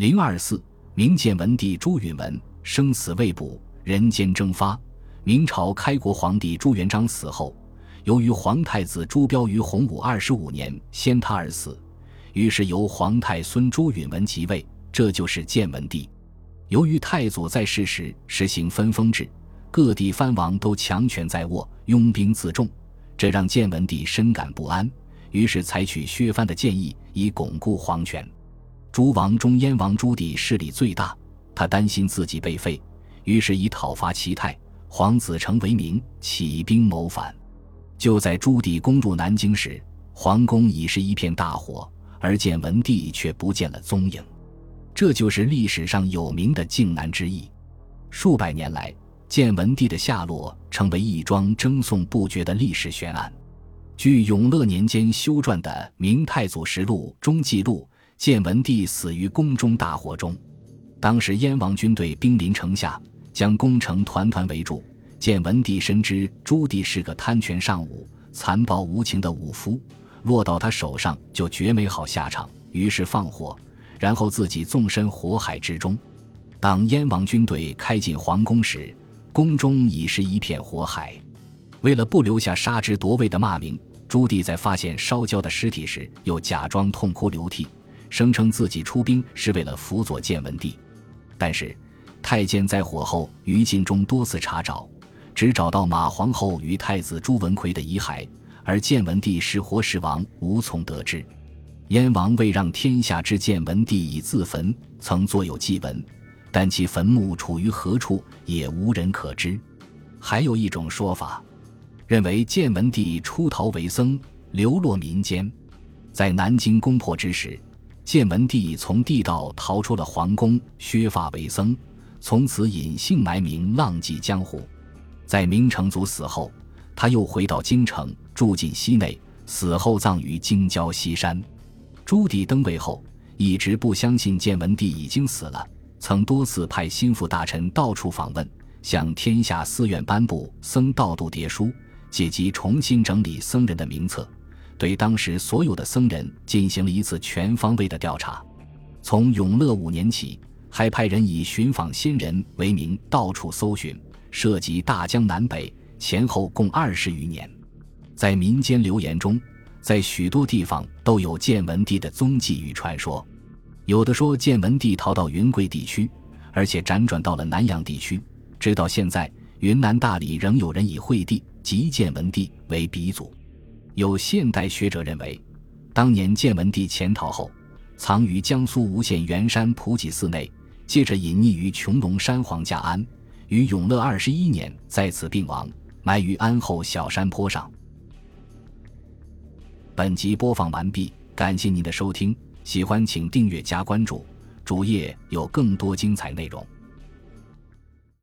零二四，明建文帝朱允文生死未卜，人间蒸发。明朝开国皇帝朱元璋死后，由于皇太子朱标于洪武二十五年先他而死，于是由皇太孙朱允文即位，这就是建文帝。由于太祖在世时实行分封制，各地藩王都强权在握，拥兵自重，这让建文帝深感不安，于是采取削藩的建议，以巩固皇权。诸王中，燕王朱棣势力最大，他担心自己被废，于是以讨伐齐泰、皇子成为名，起兵谋反。就在朱棣攻入南京时，皇宫已是一片大火，而建文帝却不见了踪影。这就是历史上有名的靖难之役。数百年来，建文帝的下落成为一桩争讼不绝的历史悬案。据永乐年间修撰的《明太祖实录》中记录。建文帝死于宫中大火中，当时燕王军队兵临城下，将宫城团团围住。建文帝深知朱棣是个贪权尚武、残暴无情的武夫，落到他手上就绝没好下场，于是放火，然后自己纵身火海之中。当燕王军队开进皇宫时，宫中已是一片火海。为了不留下杀之夺位的骂名，朱棣在发现烧焦的尸体时，又假装痛哭流涕。声称自己出兵是为了辅佐建文帝，但是太监在火后于禁中多次查找，只找到马皇后与太子朱文奎的遗骸，而建文帝是活是亡无从得知。燕王为让天下知建文帝已自焚，曾作有祭文，但其坟墓处于何处也无人可知。还有一种说法，认为建文帝出逃为僧，流落民间，在南京攻破之时。建文帝从地道逃出了皇宫，削发为僧，从此隐姓埋名，浪迹江湖。在明成祖死后，他又回到京城，住进西内，死后葬于京郊西山。朱棣登位后，一直不相信建文帝已经死了，曾多次派心腹大臣到处访问，向天下寺院颁布僧道度牒书，借机重新整理僧人的名册。对当时所有的僧人进行了一次全方位的调查，从永乐五年起，还派人以寻访仙人为名到处搜寻，涉及大江南北，前后共二十余年。在民间流言中，在许多地方都有建文帝的踪迹与传说，有的说建文帝逃到云贵地区，而且辗转到了南阳地区，直到现在，云南大理仍有人以惠帝即建文帝为鼻祖。有现代学者认为，当年建文帝潜逃后，藏于江苏吴县元山普济寺内，接着隐匿于穹窿山黄家庵，于永乐二十一年在此病亡，埋于庵后小山坡上。本集播放完毕，感谢您的收听，喜欢请订阅加关注，主页有更多精彩内容。